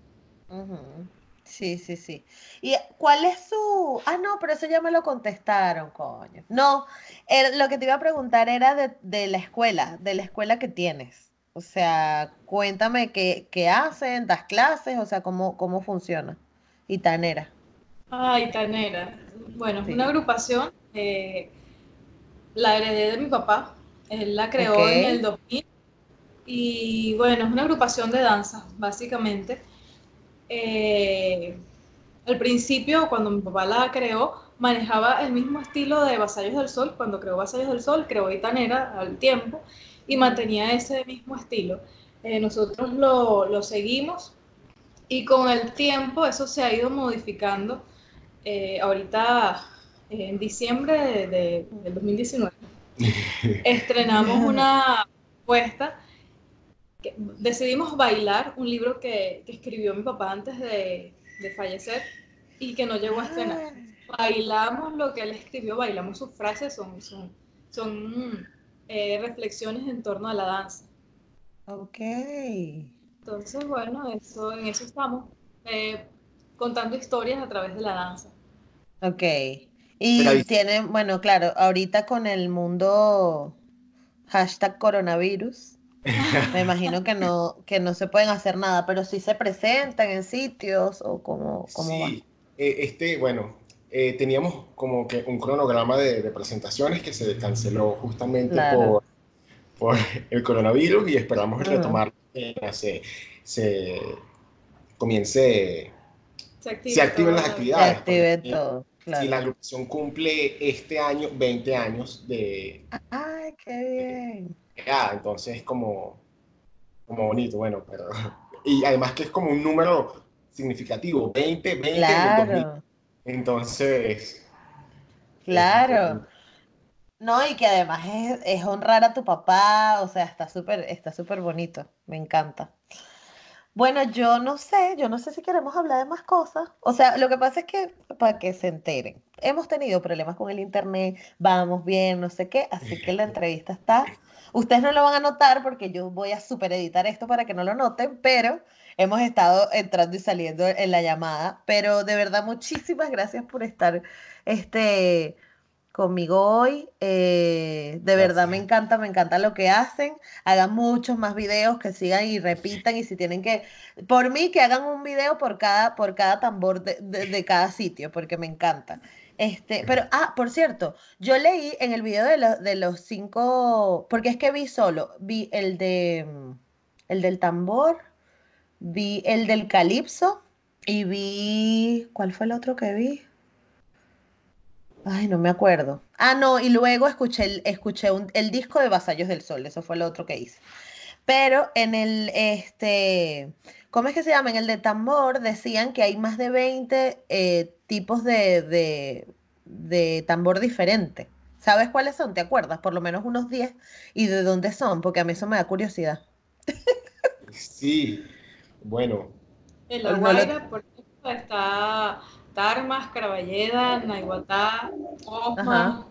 Sí, sí, sí. ¿Y cuál es su...? Ah, no, pero eso ya me lo contestaron, coño. No, lo que te iba a preguntar era de la escuela, de la escuela que tienes. O sea, cuéntame qué, qué hacen, das clases, o sea, cómo, cómo funciona. Y Tanera. Ay, Tanera. Bueno, es Sí. una agrupación, eh, la heredé de mi papá, él la creó en el 2000 y bueno, es una agrupación de danza, básicamente. Eh, al principio, cuando mi papá la creó, manejaba el mismo estilo de Vasallos del Sol. Cuando creó Vasallos del Sol, creó Itanera al tiempo y mantenía ese mismo estilo. Eh, nosotros lo, lo seguimos y con el tiempo eso se ha ido modificando. Eh, ahorita, eh, en diciembre de, de- del 2019, estrenamos una puesta que decidimos bailar un libro que, que escribió mi papá antes de, de fallecer y que no llegó a estrenar. Bailamos lo que él escribió, bailamos sus frases, son, son, son eh, reflexiones en torno a la danza. Ok. Entonces, bueno, eso, en eso estamos, eh, contando historias a través de la danza. Ok. Y Pero tienen, bueno, claro, ahorita con el mundo hashtag coronavirus, me imagino que no, que no se pueden hacer nada, pero sí se presentan en sitios o cómo, cómo va. Sí, eh, este, bueno, eh, teníamos como que un cronograma de, de presentaciones que se canceló justamente Claro. por, por el coronavirus y esperamos Ah. retomar que se, se comience, Se, activen las todo. Se actividades. active porque todo, Si la claro. agrupación cumple este año 20 años de Ay, qué bien. creada, entonces es como, como bonito, bueno, pero... Y además que es como un número significativo, 20, 20 en el 2000. Claro, Entonces, claro. No, y que además es, es honrar a tu papá, o sea, está súper, está súper bonito, me encanta. Bueno, yo no sé, yo no sé si queremos hablar de más cosas. O sea, lo que pasa es que, para que se enteren, hemos tenido problemas con el internet, vamos bien, no sé qué, así que la entrevista está. Ustedes no lo van a notar porque yo voy a super editar esto para que no lo noten, pero hemos estado entrando y saliendo en la llamada. Pero de verdad, muchísimas gracias por estar este, conmigo hoy. Eh, de verdad me encanta, me encanta lo que hacen. Hagan muchos más videos, que sigan y repitan. Y si tienen que, por mí, que hagan un video por cada, por cada tambor de, de- de cada sitio, porque me encanta. Este, pero, ah, por cierto, yo leí en el video de, lo- de los cinco, porque es que vi solo, vi el de, el del tambor, vi el del calipso y vi, ¿cuál fue el otro que vi? Ay, no me acuerdo. Ah, no, y luego escuché el, escuché un- el disco de Vasallos del Sol, eso fue lo otro que hice. Pero en el, este, ¿cómo es que se llama? En el de tambor decían que hay más de 20 eh, tipos de, de, de tambor diferente. ¿Sabes cuáles son? ¿Te acuerdas? Por lo menos unos 10. ¿Y de dónde son? Porque a mí eso me da curiosidad. sí, bueno, En La Guaira, por ejemplo, está Tarmas, Caraballeda, Naiguatá, Osma,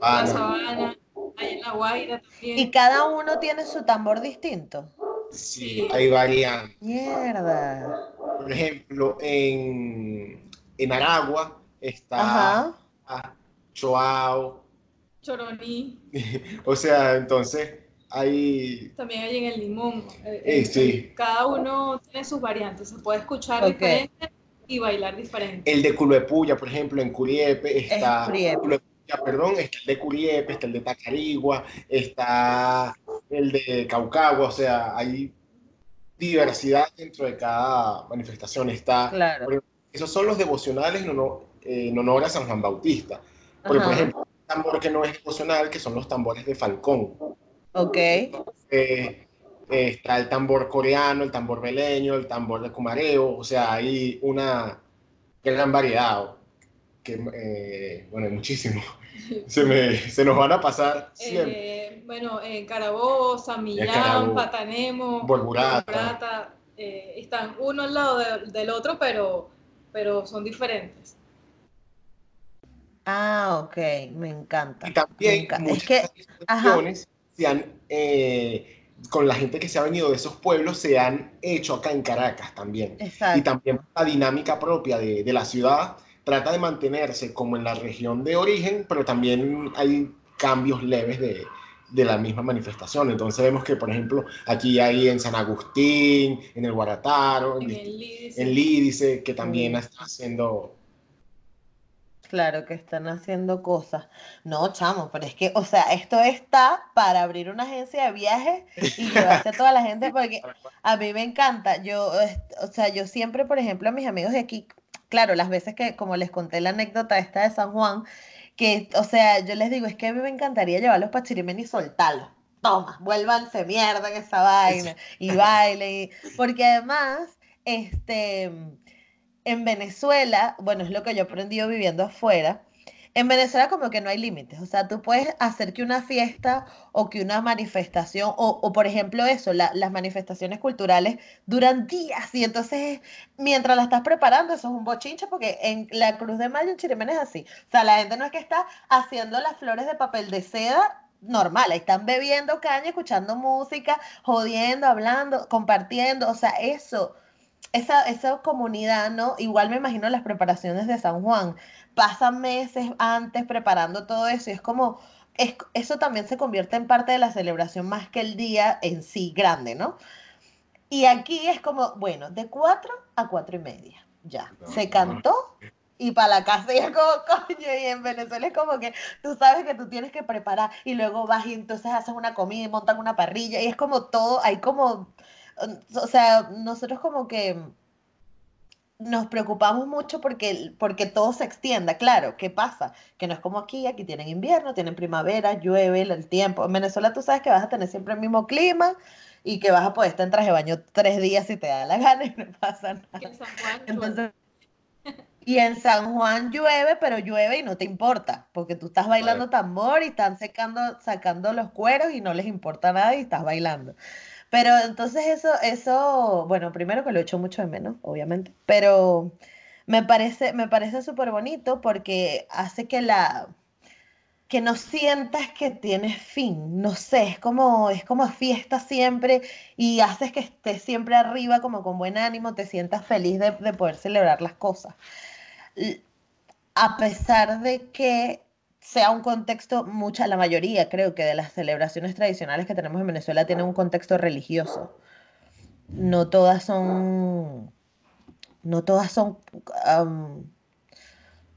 La ah, no, Sabana, hay en La Guaira Y también. cada uno tiene su tambor distinto. sí, hay varias. Mierda. Por ejemplo, en, en Aragua está Ajá. Choao, Choroní, o sea, entonces hay, también hay en el Limón. Eh, Eh, sí. Cada uno tiene sus variantes, se puede escuchar Ok. diferente y bailar diferente. el de Culepuya, por ejemplo, en Curiepe está. Culepuya, perdón, está el de Curiepe, está el de Tacarigua, está el de Caucagua, o sea, hay diversidad dentro de cada manifestación, está Claro. Esos son los devocionales en honor, eh, en honor a San Juan Bautista. Porque, por ejemplo, un tambor que no es devocional, que son los tambores de Falcón. Ok. Eh, eh, está el tambor coreano, el tambor beleño, el tambor de cumareo. O sea, hay una gran variedad. Que, eh, bueno, hay muchísimo. Se, me- se nos van a pasar siempre. Eh, bueno, en Carabobo, San Millán, Carabobo. Patanemo, eh, están uno al lado de- del otro, pero, pero son diferentes. Ah, ok. Me encanta. Y Me también encanta. Es muchas que, manifestaciones se han eh, con la gente que se ha venido de esos pueblos se han hecho acá en Caracas también. Exacto. Y también la dinámica propia de, de la ciudad trata de mantenerse como en la región de origen, pero también hay cambios leves de, de la misma manifestación. Entonces vemos que, por ejemplo, aquí hay en San Agustín, en el Guarataro, en, En el Lídice. en Lídice, que también está haciendo... Claro que están haciendo cosas. No, chamo, pero es que, o sea, esto está para abrir una agencia de viajes y llevarse a toda la gente porque a mí me encanta. Yo, o sea, yo siempre, por ejemplo, a mis amigos de aquí, claro, las veces que, como les conté la anécdota esta de San Juan, que, o sea, yo les digo, es que a mí me encantaría llevarlos para Chirimen y soltarlos. Toma, vuélvanse mierda en esa vaina y bailen. y- Porque además, este, en Venezuela, bueno, es lo que yo he aprendido viviendo afuera. En Venezuela como que no hay límites, o sea, tú puedes hacer que una fiesta o que una manifestación, o, o por ejemplo eso, la- las manifestaciones culturales duran días y entonces mientras la estás preparando eso es un bochinche porque en la Cruz de Mayo en Chirimen es así, o sea, la gente no es que está haciendo las flores de papel de seda normal, están bebiendo caña, escuchando música, jodiendo, hablando, compartiendo, o sea, eso esa, esa comunidad, ¿no? Igual me imagino las preparaciones de San Juan. Pasan meses antes preparando todo eso y es como, es, eso también se convierte en parte de la celebración más que el día en sí grande, ¿no? Y aquí es como, bueno, de cuatro a cuatro y media, ya. Se cantó y para la casa y es como, coño, y en Venezuela es como que tú sabes que tú tienes que preparar y luego vas y entonces haces una comida y montan una parrilla y es como todo, hay como, o sea, nosotros como que nos preocupamos mucho porque, porque todo se extienda, claro, ¿qué pasa? Que no es como aquí, aquí tienen invierno, tienen primavera, llueve, el tiempo. En Venezuela tú sabes que vas a tener siempre el mismo clima y que vas a poder estar en traje de baño tres días si te da la gana y no pasa nada. Y en San Juan, Entonces, y en San Juan llueve, pero llueve y no te importa, porque tú estás bailando tambor y están secando, sacando los cueros y no les importa nada y estás bailando. Pero entonces eso, eso, bueno, primero que lo echo mucho de menos, obviamente, pero me parece, me parece súper bonito porque hace que la, que no sientas que tienes fin, no sé, es como, es como fiesta siempre y haces que estés siempre arriba como con buen ánimo, te sientas feliz de, de poder celebrar las cosas. A pesar de que sea un contexto, mucha, la mayoría creo que de las celebraciones tradicionales que tenemos en Venezuela tienen un contexto religioso. No todas son, no todas son, am,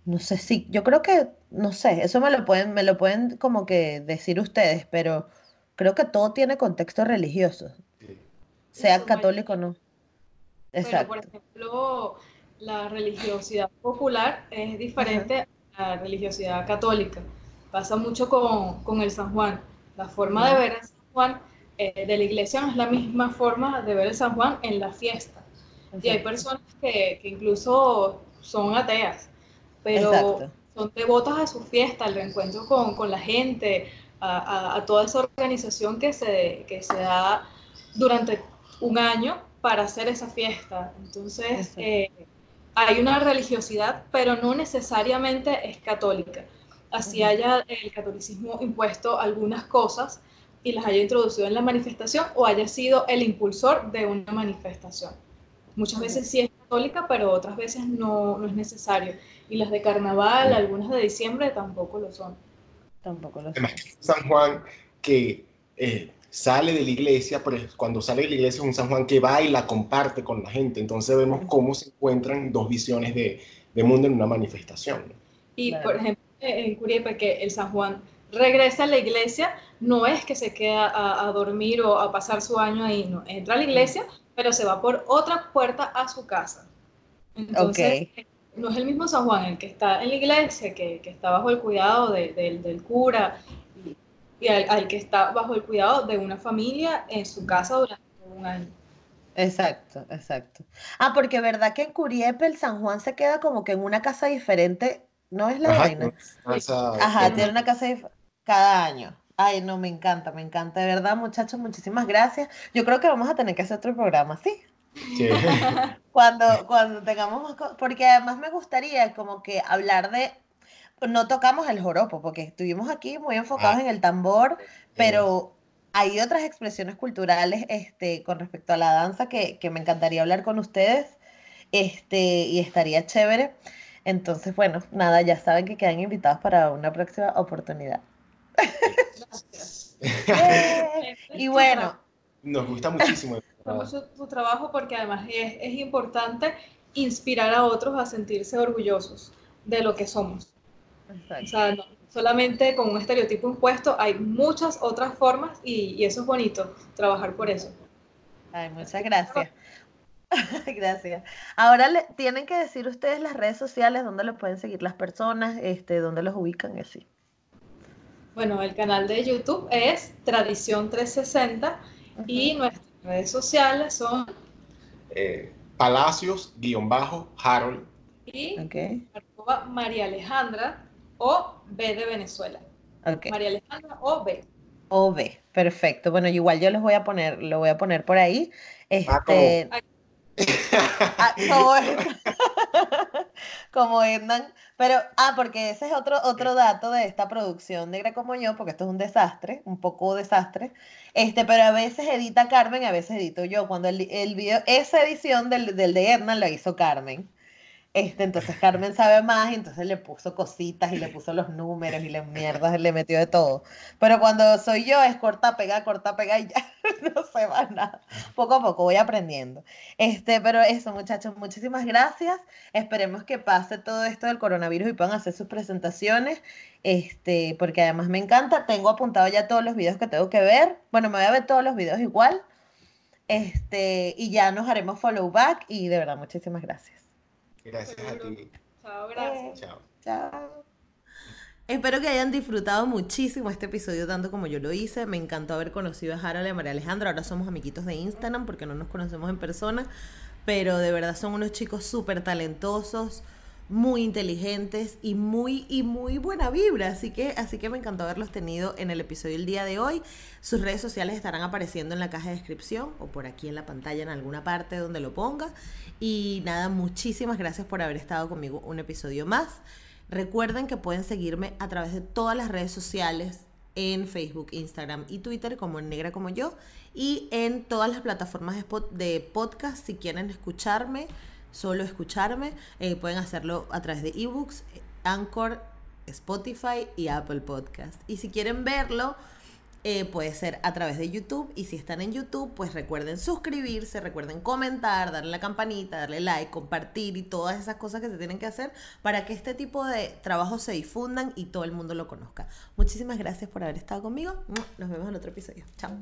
no sé si, yo creo que, no sé, eso me lo pueden, me lo pueden como que decir ustedes, pero creo que todo tiene contexto religioso, sea católico o no. Pero, por Exacto. ejemplo, la religiosidad popular es diferente la religiosidad católica. Pasa mucho con, con el San Juan. La forma de ver el San Juan eh, de la iglesia no es la misma forma de ver el San Juan en la fiesta. Y hay personas que, que incluso son ateas, pero Exacto. son devotas a su fiesta, al reencuentro con, con la gente, a, a- a toda esa organización que se, que se da durante un año para hacer esa fiesta. Entonces, eh, hay una religiosidad, pero no necesariamente es católica. Así haya el catolicismo impuesto algunas cosas y las haya introducido en la manifestación o haya sido el impulsor de una manifestación. Muchas veces sí es católica, pero otras veces no, no es necesario. Y las de carnaval, algunas de diciembre, tampoco lo son. Tampoco lo. Además, un San Juan que eh, sale de la iglesia, pero cuando sale de la iglesia es un San Juan que baila, comparte con la gente. Entonces vemos cómo se encuentran dos visiones de, de mundo en una manifestación. ¿no? Y Claro. por ejemplo, en Curiepe, que el San Juan regresa a la iglesia, no es que se queda a, a dormir o a pasar su año ahí, no. Entra a la iglesia, pero se va por otra puerta a su casa. Entonces, Ok. no es el mismo San Juan el que está en la iglesia, que, que está bajo el cuidado de- del- del cura, y, al, al que está bajo el cuidado de una familia en su casa durante un año. Exacto, exacto. Ah, porque verdad que en Curiepe el San Juan se queda como que en una casa diferente, ¿no es la Ajá, vaina? Ajá, Tiene una casa cada año. Ay, no, me encanta, me encanta. De verdad, muchachos, muchísimas gracias. Yo creo que vamos a tener que hacer otro programa, ¿sí? que- Cuando, cuando tengamos más co- porque además me gustaría como que hablar de, no tocamos el joropo, porque estuvimos aquí muy enfocados Ah. en el tambor, pero hay otras expresiones culturales este, con respecto a la danza que, que me encantaría hablar con ustedes este, y estaría chévere. Entonces, bueno, nada, ya saben que quedan invitados para una próxima oportunidad. Gracias. y bueno. Nos gusta muchísimo. mucho tu trabajo porque además es, es importante inspirar a otros a sentirse orgullosos de lo que somos. Exacto. O sea, no, solamente con un estereotipo impuesto, hay muchas otras formas y, y eso es bonito, trabajar por eso. Ay, muchas gracias. Gracias. Ahora le, tienen que decir ustedes las redes sociales, dónde los pueden seguir las personas, este, dónde los ubican y así. Bueno, el canal de YouTube es Tradición 360 uh -huh. y nuestras redes sociales son eh, Palacios-Harold y okay. arroba María Alejandra o B de Venezuela. Okay. María Alejandra o B. O B, perfecto. Bueno, igual yo los voy a poner, lo voy a poner por ahí. Este, ah, Ah, como, como Hernán. Pero, ah, porque ese es otro, otro dato de esta producción negra como yo, porque esto es un desastre, un poco desastre. Este, pero a veces edita Carmen, a veces edito yo. Cuando el, el video, esa edición del, del de Hernán la hizo Carmen. Este, entonces Carmen sabe más y entonces le puso cositas y le puso los números y las mierdas le metió de todo. Pero cuando soy yo es corta, pega, corta, pega y ya no se va nada. Poco a poco voy aprendiendo. Este, pero eso muchachos, muchísimas gracias. Esperemos que pase todo esto del coronavirus y puedan hacer sus presentaciones. Este, porque además me encanta. Tengo apuntado ya todos los videos que tengo que ver. Bueno, me voy a ver todos los videos igual. Este, y ya nos haremos follow back y de verdad muchísimas gracias. Gracias a ti. Chao, gracias. Chao. Chao. Espero que hayan disfrutado muchísimo este episodio tanto como yo lo hice. Me encantó haber conocido a Harold y a María Alejandra. Ahora somos amiguitos de Instagram porque no nos conocemos en persona. Pero de verdad son unos chicos súper talentosos, muy inteligentes y muy, y muy buena vibra. Así que, así que me encantó haberlos tenido en el episodio el día de hoy. Sus redes sociales estarán apareciendo en la caja de descripción o por aquí en la pantalla en alguna parte donde lo ponga. Y nada, muchísimas gracias por haber estado conmigo un episodio más. Recuerden que pueden seguirme a través de todas las redes sociales en Facebook, Instagram y Twitter como Negra como yo y en todas las plataformas de podcast si quieren escucharme, solo escucharme, eh, pueden hacerlo a través de ebooks, Anchor, Spotify y Apple Podcast. Y si quieren verlo, eh, puede ser a través de YouTube y si están en YouTube, pues recuerden suscribirse, recuerden comentar, darle la campanita, darle like, compartir y todas esas cosas que se tienen que hacer para que este tipo de trabajos se difundan y todo el mundo lo conozca. Muchísimas gracias por haber estado conmigo. Nos vemos en otro episodio. Chao.